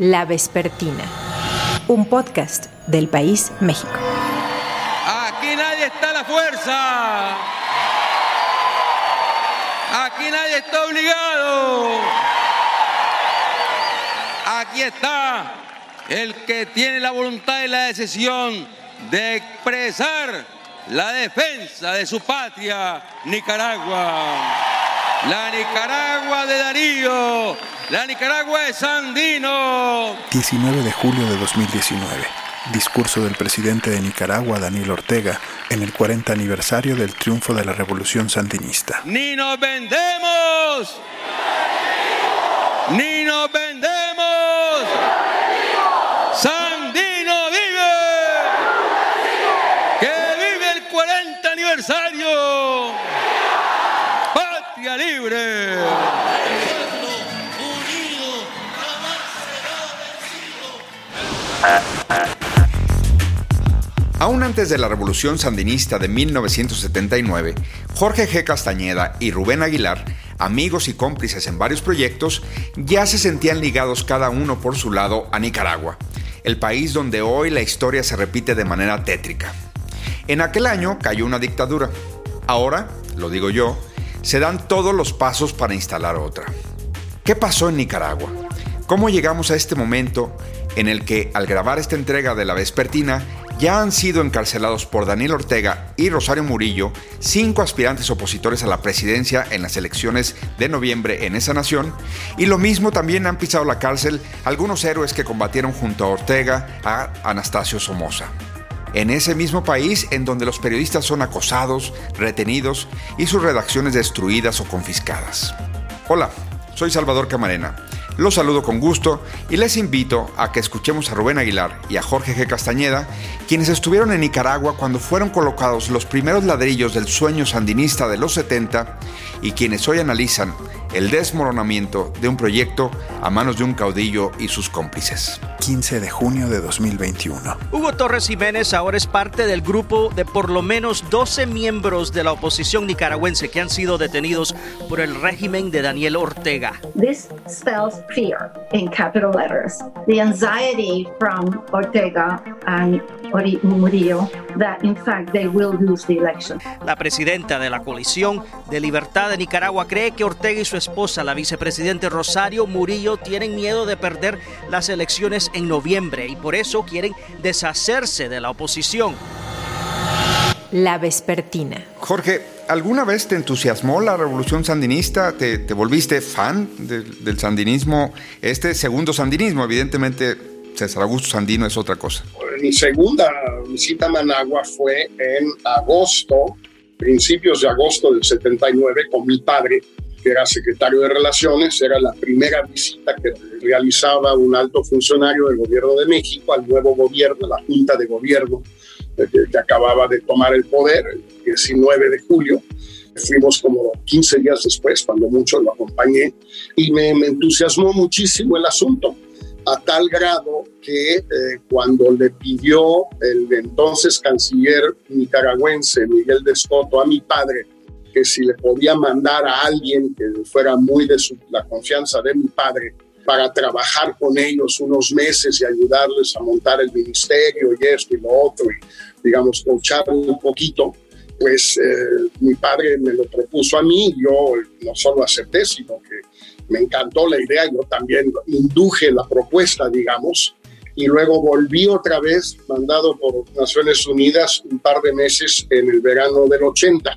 La Vespertina, un podcast del país México. Aquí nadie está a la fuerza. Aquí nadie está obligado. Aquí está el que tiene la voluntad y la decisión de expresar la defensa de su patria, Nicaragua. La Nicaragua de Darío, la Nicaragua de Sandino. 19 de julio de 2019. Discurso del presidente de Nicaragua, Daniel Ortega, en el 40 aniversario del triunfo de la revolución sandinista. Ni nos vendemos. Ni nos vendemos. Sandino Aún antes de la revolución sandinista de 1979, Jorge G. Castañeda y Rubén Aguilar, amigos y cómplices en varios proyectos, ya se sentían ligados cada uno por su lado a Nicaragua, el país donde hoy la historia se repite de manera tétrica. En aquel año cayó una dictadura. Ahora, lo digo yo, se dan todos los pasos para instalar otra. ¿Qué pasó en Nicaragua? ¿Cómo llegamos a este momento en el que, al grabar esta entrega de la Vespertina, ya han sido encarcelados por Daniel Ortega y Rosario Murillo cinco aspirantes opositores a la presidencia en las elecciones de noviembre en esa nación, y lo mismo también han pisado la cárcel algunos héroes que combatieron junto a Ortega a Anastasio Somoza. En ese mismo país en donde los periodistas son acosados, retenidos y sus redacciones destruidas o confiscadas. Hola, soy Salvador Camarena. Los saludo con gusto y les invito a que escuchemos a Rubén Aguilar y a Jorge G. Castañeda, quienes estuvieron en Nicaragua cuando fueron colocados los primeros ladrillos del sueño sandinista de los 70 y quienes hoy analizan el desmoronamiento de un proyecto a manos de un caudillo y sus cómplices. 15 de junio de 2021. Hugo Torres Jiménez ahora es parte del grupo de por lo menos 12 miembros de la oposición nicaragüense que han sido detenidos por el régimen de Daniel Ortega. This spells fear in capital letters. The anxiety from Ortega and Ori Murillo that in fact they will lose the election. La presidenta de la coalición de libertad de Nicaragua cree que Ortega y su esposa, la vicepresidente Rosario Murillo, tienen miedo de perder las elecciones en noviembre y por eso quieren deshacerse de la oposición. La Vespertina. Jorge, ¿alguna vez te entusiasmó la revolución sandinista? ¿Te, te volviste fan de- del sandinismo? Este segundo sandinismo, evidentemente César Augusto Sandino es otra cosa. Mi segunda visita a Managua fue en agosto, principios de agosto del 79, con mi padre, que era secretario de Relaciones. Era la primera visita que realizaba un alto funcionario del gobierno de México al nuevo gobierno, la Junta de Gobierno eh, que, que acababa de tomar el poder, el 19 de julio. Fuimos como 15 días después, cuando mucho lo acompañé, y me, me entusiasmó muchísimo el asunto a tal grado que eh, cuando le pidió el entonces canciller nicaragüense Miguel de Escoto a mi padre que si le podía mandar a alguien que fuera muy de su- la confianza de mi padre para trabajar con ellos unos meses y ayudarles a montar el ministerio y esto y lo otro y digamos coacharlo un poquito pues eh, mi padre me lo propuso a mí yo no solo acepté sino que me encantó la idea, yo también induje la propuesta, digamos, y luego volví otra vez, mandado por Naciones Unidas, un par de meses en el verano del 80.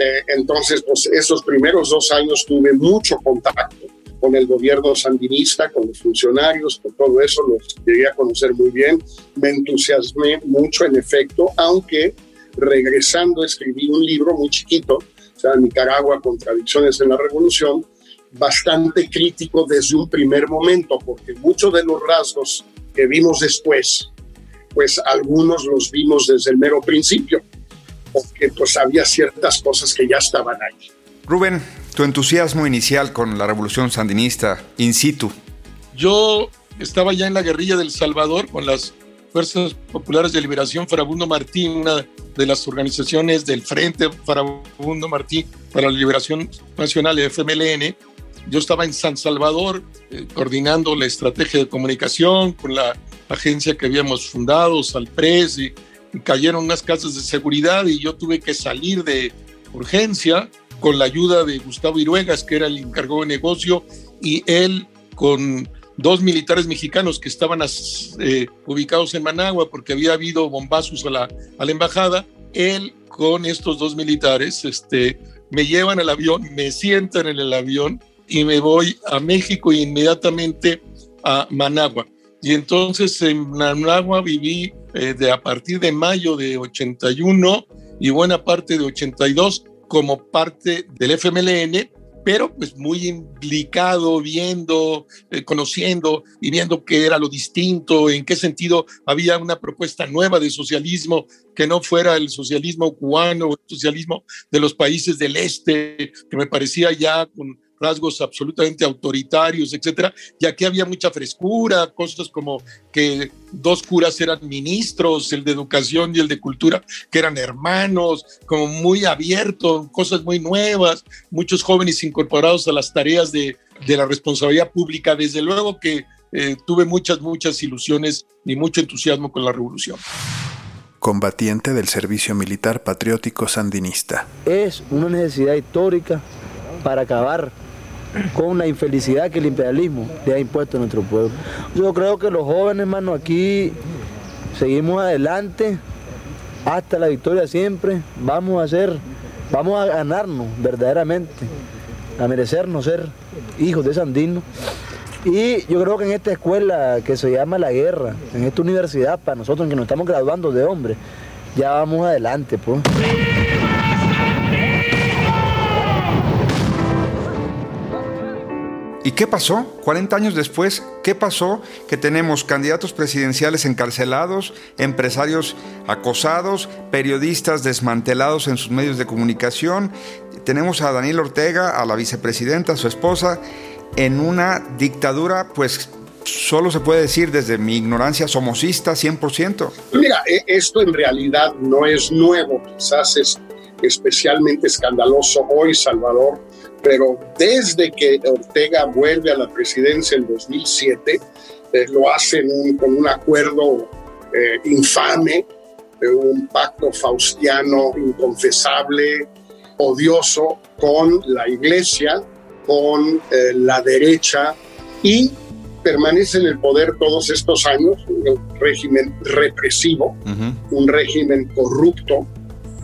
Eh, entonces, pues esos primeros dos años tuve mucho contacto con el gobierno sandinista, con los funcionarios, con todo eso, los llegué a conocer muy bien, me entusiasmé mucho en efecto, aunque regresando escribí un libro muy chiquito, o Nicaragua, Contradicciones en la Revolución, bastante crítico desde un primer momento, porque muchos de los rasgos que vimos después, pues algunos los vimos desde el mero principio, porque pues había ciertas cosas que ya estaban ahí. Rubén, tu entusiasmo inicial con la revolución sandinista in situ. Yo estaba ya en la guerrilla del Salvador con las Fuerzas Populares de Liberación Farabundo Martín, una de las organizaciones del Frente Farabundo Martín para la Liberación Nacional, FMLN, yo estaba en San Salvador eh, coordinando la estrategia de comunicación con la agencia que habíamos fundado, Salpres, y, cayeron unas casas de seguridad y yo tuve que salir de urgencia con la ayuda de Gustavo Iruegas, que era el encargado de negocio, y él con dos militares mexicanos que estaban eh, ubicados en Managua porque había habido bombazos a la, a la embajada, él con estos dos militares este, me llevan al avión, me sientan en el avión y me voy a México e inmediatamente a Managua. Y entonces en Managua viví eh, de a partir de mayo de 81 y buena parte de 82 como parte del FMLN, pero pues muy implicado, viendo, eh, conociendo y viendo qué era lo distinto, en qué sentido había una propuesta nueva de socialismo que no fuera el socialismo cubano el socialismo de los países del este, que me parecía ya con rasgos absolutamente autoritarios, etcétera, y aquí había mucha frescura, cosas como que dos curas eran ministros, el de educación y el de cultura, que eran hermanos, como muy abierto, cosas muy nuevas, muchos jóvenes incorporados a las tareas de, de la responsabilidad pública. Desde luego que eh, tuve muchas, muchas ilusiones y mucho entusiasmo con la revolución combatiente del servicio militar patriótico sandinista. Es una necesidad histórica para acabar con la infelicidad que el imperialismo le ha impuesto a nuestro pueblo. Yo creo que los jóvenes, hermano, aquí seguimos adelante hasta la victoria siempre. Vamos a hacer, vamos a ganarnos verdaderamente, a merecernos ser hijos de Sandino. Y yo creo que en esta escuela que se llama La Guerra, en esta universidad, para nosotros que nos estamos graduando de hombres, ya vamos adelante, pues. ¿Y qué pasó? 40 años después, ¿qué pasó? Que tenemos candidatos presidenciales encarcelados, empresarios acosados, periodistas desmantelados en sus medios de comunicación. Tenemos a Daniel Ortega, a la vicepresidenta, a su esposa, en una dictadura, pues solo se puede decir desde mi ignorancia somocista 100%. Mira, e, esto en realidad no es nuevo, quizás es especialmente escandaloso hoy, Salvador, pero desde que Ortega vuelve a la presidencia en 2007, eh, lo hacen con un acuerdo eh, infame, un pacto faustiano inconfesable, odioso con la iglesia, con eh, la derecha y permanece en el poder todos estos años, un régimen represivo, un régimen corrupto,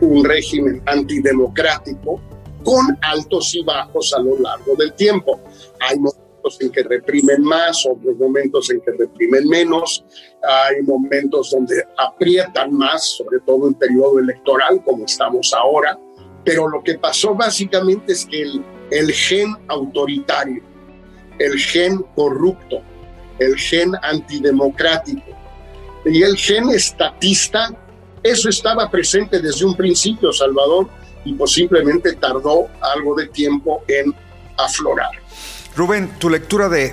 un régimen antidemocrático, con altos y bajos a lo largo del tiempo. Hay momentos en que reprimen más, otros momentos en que reprimen menos, hay momentos donde aprietan más, sobre todo en periodo electoral, como estamos ahora, pero lo que pasó básicamente es que el, el gen autoritario, el gen corrupto, el gen antidemocrático y el gen estatista, eso estaba presente desde un principio, Salvador, y posiblemente tardó algo de tiempo en aflorar. Rubén, tu lectura de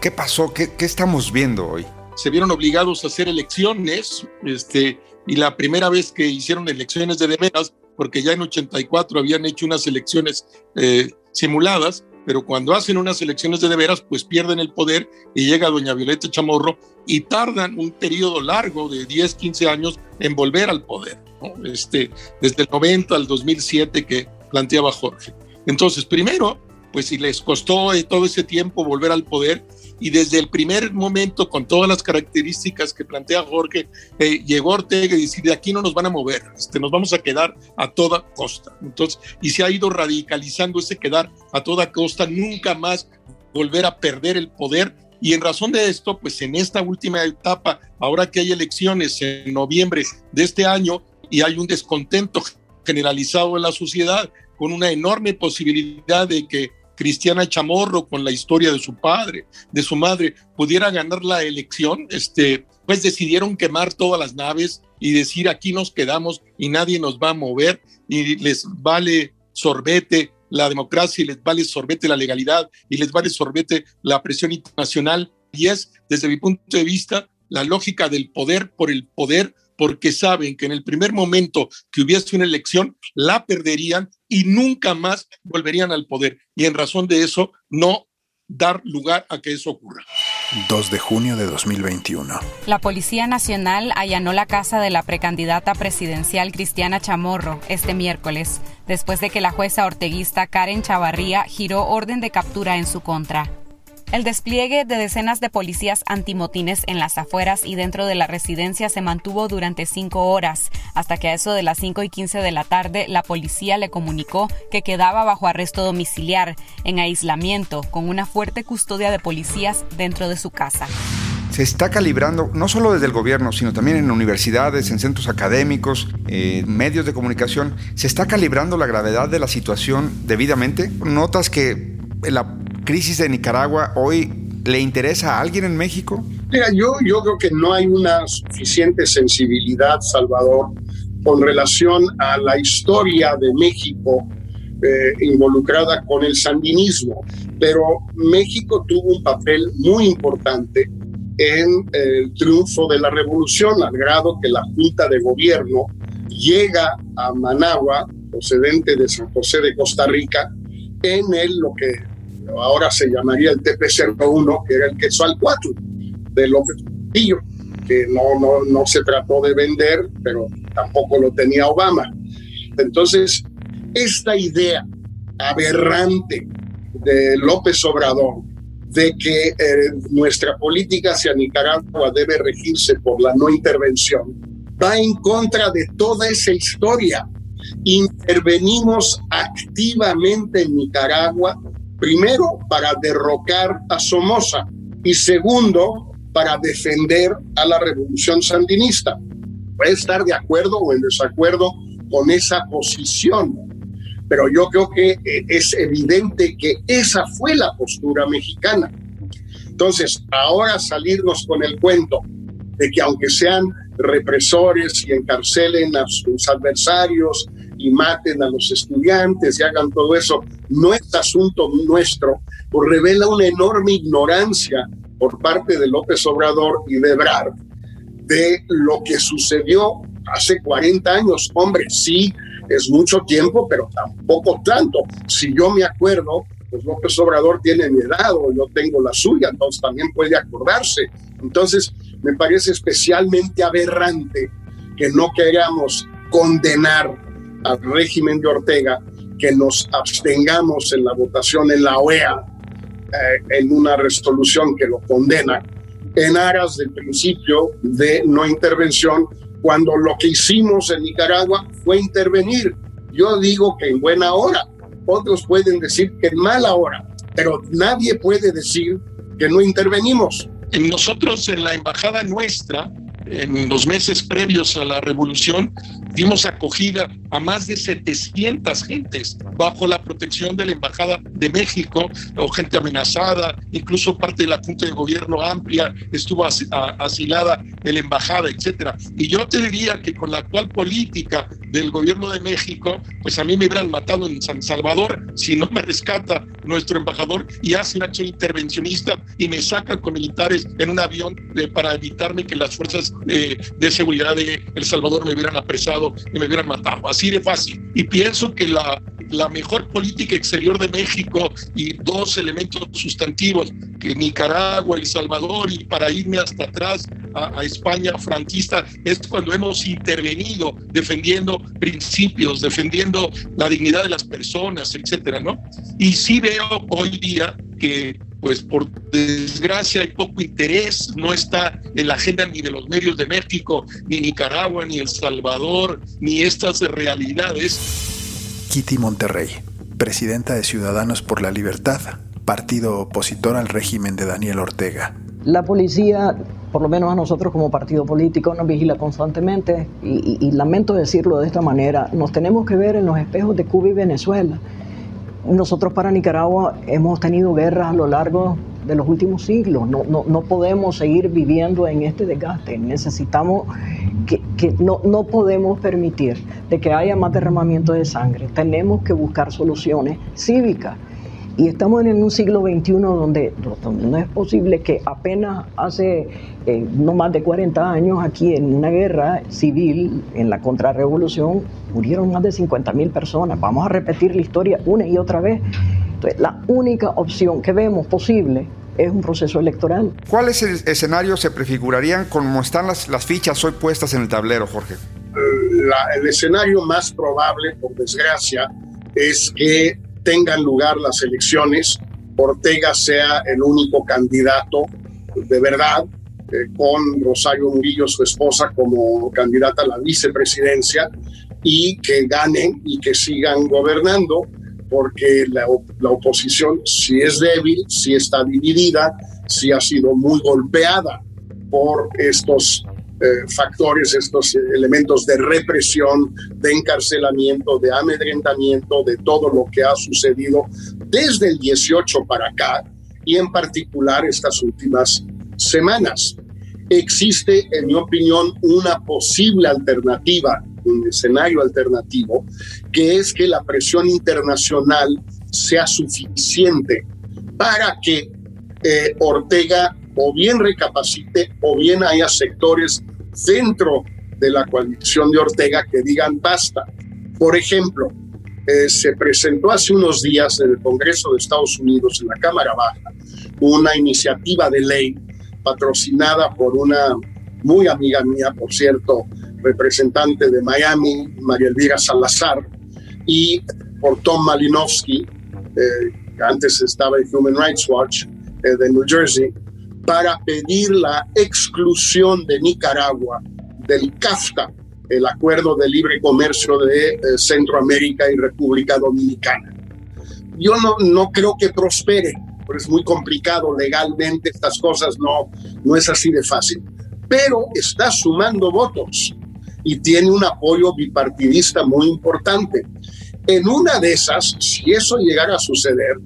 qué pasó, qué, qué estamos viendo hoy. Se vieron obligados a hacer elecciones, este, y la primera vez que hicieron elecciones de veras, porque ya en 84 habían hecho unas elecciones eh, simuladas, pero cuando hacen unas elecciones de, de veras, pues pierden el poder y llega doña Violeta Chamorro y tardan un periodo largo de 10, 15 años en volver al poder este, desde el 90 al 2007 que planteaba Jorge. Entonces, primero, pues si les costó eh, todo ese tiempo volver al poder y desde el primer momento, con todas las características que plantea Jorge, eh, llegó Ortega y decir, de aquí no nos van a mover, este, nos vamos a quedar a toda costa. Entonces, y se ha ido radicalizando ese quedar a toda costa, nunca más volver a perder el poder y en razón de esto, pues en esta última etapa, ahora que hay elecciones en noviembre de este año, y hay un descontento generalizado en la sociedad con una enorme posibilidad de que Cristiana Chamorro, con la historia de su padre, de su madre, pudiera ganar la elección, este, pues decidieron quemar todas las naves y decir aquí nos quedamos y nadie nos va a mover y les vale sorbete la democracia y les vale sorbete la legalidad y les vale sorbete la presión internacional. Y es, desde mi punto de vista, la lógica del poder por el poder porque saben que en el primer momento que hubiese una elección, la perderían y nunca más volverían al poder. Y en razón de eso, no dar lugar a que eso ocurra. 2 de junio de 2021. La Policía Nacional allanó la casa de la precandidata presidencial Cristiana Chamorro este miércoles, después de que la jueza orteguista Karen Chavarría giró orden de captura en su contra. El despliegue de decenas de policías antimotines en las afueras y dentro de la residencia se mantuvo durante cinco horas, hasta que a eso de las 5 y 15 de la tarde la policía le comunicó que quedaba bajo arresto domiciliar, en aislamiento, con una fuerte custodia de policías dentro de su casa se está calibrando, no solo desde el gobierno, sino también en universidades, en centros académicos, en medios de comunicación, se está calibrando la gravedad de la situación debidamente. ¿Notas que la crisis de Nicaragua hoy le interesa a alguien en México? Mira, yo, yo creo que no hay una suficiente sensibilidad, Salvador, con relación a la historia de México eh, involucrada con el sandinismo. Pero México tuvo un papel muy importante en el triunfo de la revolución, al grado que la Junta de Gobierno llega a Managua, procedente de San José de Costa Rica, en el, lo que ahora se llamaría el TP-01, que era el Quetzal 4 de López Portillo, que no, no, no se trató de vender, pero tampoco lo tenía Obama. Entonces, esta idea aberrante de López Obrador de que eh, nuestra política hacia Nicaragua debe regirse por la no intervención, va en contra de toda esa historia. Intervenimos activamente en Nicaragua Primero, para derrocar a Somoza y segundo, para defender a la revolución sandinista. Puede estar de acuerdo o en desacuerdo con esa posición, pero yo creo que eh, es evidente que esa fue la postura mexicana. Entonces, ahora salirnos con el cuento de que aunque sean represores y encarcelen a sus adversarios y maten a los estudiantes y hagan todo eso, no es asunto nuestro, pues revela una enorme ignorancia por parte de López Obrador y de Ebrard de lo que sucedió hace 40 años. Hombre, sí, es mucho tiempo, pero tampoco tanto. Si yo me acuerdo, pues López Obrador tiene mi edad o yo tengo la suya, entonces también puede acordarse. Entonces, me parece especialmente aberrante que no queramos condenar al régimen de Ortega, que nos abstengamos en la votación en la OEA eh, en una resolución que lo condena, en aras del principio de no intervención, cuando lo que hicimos en Nicaragua fue intervenir. Yo digo que en buena hora, otros pueden decir que en mala hora, pero nadie puede decir que no intervenimos. Nosotros en la embajada nuestra, en los meses previos a la revolución, dimos acogida a más de 700 gentes bajo la protección de la Embajada de México, o gente amenazada, incluso parte de la Junta de Gobierno amplia estuvo asilada en la Embajada, etcétera. Y yo te diría que con la actual política del Gobierno de México, pues a mí me hubieran matado en San Salvador si no me rescata nuestro embajador y hace un hecho intervencionista y me saca con militares en un avión eh, para evitarme que las fuerzas eh, de seguridad de El Salvador me hubieran apresado y me hubieran matado. Así de fácil. Y pienso que la, la mejor política exterior de México y dos elementos sustantivos, que Nicaragua, El Salvador y para irme hasta atrás a, a España franquista, es cuando hemos intervenido defendiendo principios, defendiendo la dignidad de las personas, etcétera, ¿no? Y sí veo hoy día que pues por desgracia hay poco interés, no está en la agenda ni de los medios de México, ni Nicaragua, ni El Salvador, ni estas realidades. Kitty Monterrey, presidenta de Ciudadanos por la Libertad, partido opositor al régimen de Daniel Ortega. La policía, por lo menos a nosotros como partido político, nos vigila constantemente y, y lamento decirlo de esta manera, nos tenemos que ver en los espejos de Cuba y Venezuela nosotros para Nicaragua hemos tenido guerras a lo largo de los últimos siglos. No, no, no podemos seguir viviendo en este desgaste. Necesitamos que, que, no, no podemos permitir de que haya más derramamiento de sangre. Tenemos que buscar soluciones cívicas. Y estamos en un siglo XXI donde, no es posible que apenas hace eh, no más de 40 años aquí en una guerra civil, en la contrarrevolución, murieron más de 50 mil personas. Vamos a repetir la historia una y otra vez. Entonces, la única opción que vemos posible es un proceso electoral. ¿Cuáles escenarios se prefigurarían como están las, las fichas hoy puestas en el tablero, Jorge? el escenario más probable, por desgracia, es que tengan lugar las elecciones, Ortega sea el único candidato de verdad, eh, con Rosario Murillo, su esposa, como candidata a la vicepresidencia, y que ganen y que sigan gobernando, porque la oposición si es débil, si está dividida, si ha sido muy golpeada por estos eh, factores, estos elementos de represión, de encarcelamiento, de amedrentamiento, de todo lo que ha sucedido desde el 18 para acá y en particular estas últimas semanas. Existe, en mi opinión, una posible alternativa, un escenario alternativo, que es que la presión internacional sea suficiente para que eh, Ortega o bien recapacite o bien haya sectores dentro de la coalición de Ortega que digan basta. Por ejemplo, eh, se presentó hace unos días en el Congreso de Estados Unidos, en la Cámara Baja, una iniciativa de ley patrocinada por una muy amiga mía, por cierto, representante de Miami, María Elvira Salazar, y por Tom Malinowski, eh, que antes estaba en Human Rights Watch eh, de New Jersey, para pedir la exclusión de Nicaragua del CAFTA, el Acuerdo de Libre Comercio de eh, Centroamérica y República Dominicana. Yo no, no creo que prospere, pero es muy complicado legalmente, estas cosas no, no es así de fácil, pero está sumando votos y tiene un apoyo bipartidista muy importante. En una de esas, si eso llegara a suceder,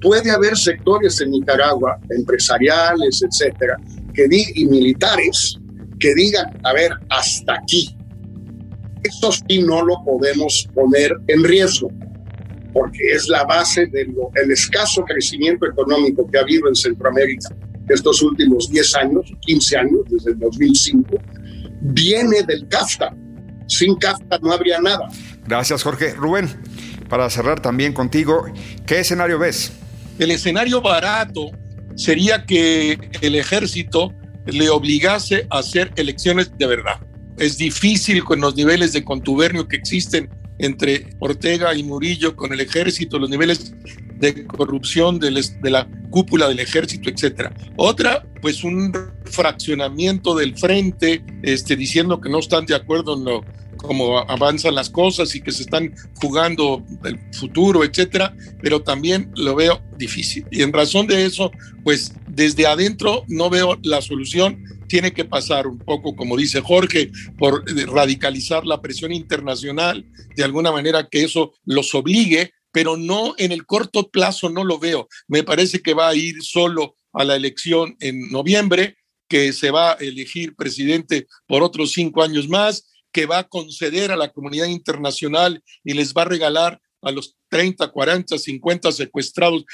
puede haber sectores en Nicaragua, empresariales, etcétera, que y militares, que digan, a ver, hasta aquí. Esto sí no lo podemos poner en riesgo, porque es la base del escaso crecimiento económico que ha habido en Centroamérica estos últimos 10 años, 15 años, desde el 2005, viene del CAFTA. Sin CAFTA no habría nada. Gracias, Jorge. Rubén, para cerrar también contigo, ¿qué escenario ves? El escenario barato sería que el ejército le obligase a hacer elecciones de verdad. Es difícil con los niveles de contubernio que existen entre Ortega y Murillo con el ejército, los niveles de corrupción de, la cúpula del ejército, etcétera. Otra, pues un fraccionamiento del frente, este, diciendo que no están de acuerdo en lo cómo avanzan las cosas y que se están jugando el futuro, etcétera, pero también lo veo difícil. Y en razón de eso, pues desde adentro no veo la solución. Tiene que pasar un poco, como dice Jorge, por radicalizar la presión internacional, de alguna manera que eso los obligue, pero no en el corto plazo no lo veo. Me parece que va a ir solo a la elección en noviembre, que se va a elegir presidente por otros cinco años más que va a conceder a la comunidad internacional y les va a regalar a los 30, 40, 50 secuestrados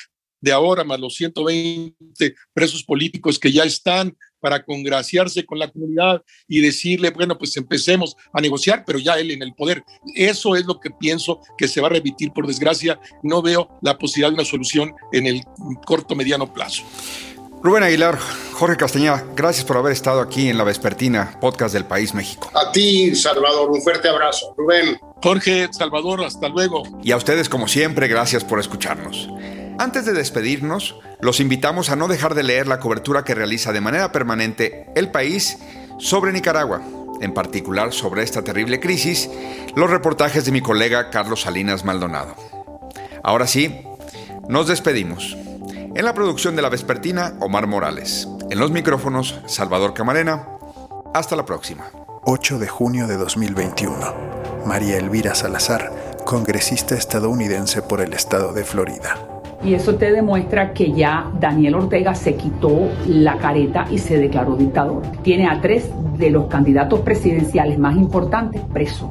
de ahora, más los 120 presos políticos que ya están para congraciarse con la comunidad y decirle, bueno, pues empecemos a negociar, pero ya él en el poder. Eso es lo que pienso que se va a repetir, por desgracia. No veo la posibilidad de una solución en el corto, mediano plazo. Rubén Aguilar, Jorge Castañeda, gracias por haber estado aquí en la Vespertina, podcast del País México. A ti, Salvador, un fuerte abrazo. Rubén. Jorge, Salvador, hasta luego. Y a ustedes, como siempre, gracias por escucharnos. Antes de despedirnos, los invitamos a no dejar de leer la cobertura que realiza de manera permanente El País sobre Nicaragua, en particular sobre esta terrible crisis, los reportajes de mi colega Carlos Salinas Maldonado. Ahora sí, nos despedimos. En la producción de La Vespertina, Omar Morales. En los micrófonos, Salvador Camarena. Hasta la próxima. 8 de junio de 2021. María Elvira Salazar, congresista estadounidense por el estado de Florida. Y eso te demuestra que ya Daniel Ortega se quitó la careta y se declaró dictador. Tiene a tres de los candidatos presidenciales más importantes presos.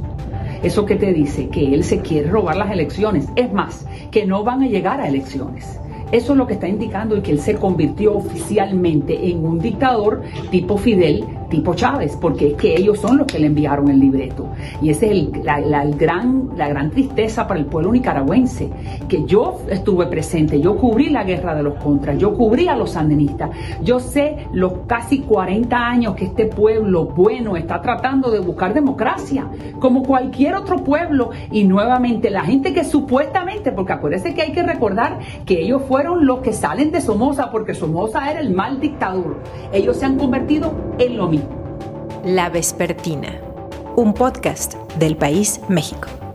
¿Eso qué te dice? Que él se quiere robar las elecciones. Es más, que no van a llegar a elecciones Eso es lo que está indicando y que él se convirtió oficialmente en un dictador tipo Fidel, tipo Chávez, porque es que ellos son los que le enviaron el libreto. Y esa es la, gran, la gran tristeza para el pueblo nicaragüense, que yo estuve presente, yo cubrí la guerra de los contras, yo cubrí a los sandinistas, yo sé los casi 40 años que este pueblo bueno está tratando de buscar democracia, como cualquier otro pueblo, y nuevamente la gente que supuestamente, porque acuérdense que hay que recordar que ellos fueron los que salen de Somoza, porque Somoza era el mal dictador, ellos se han convertido en lo mismo. La Vespertina, un podcast del País México.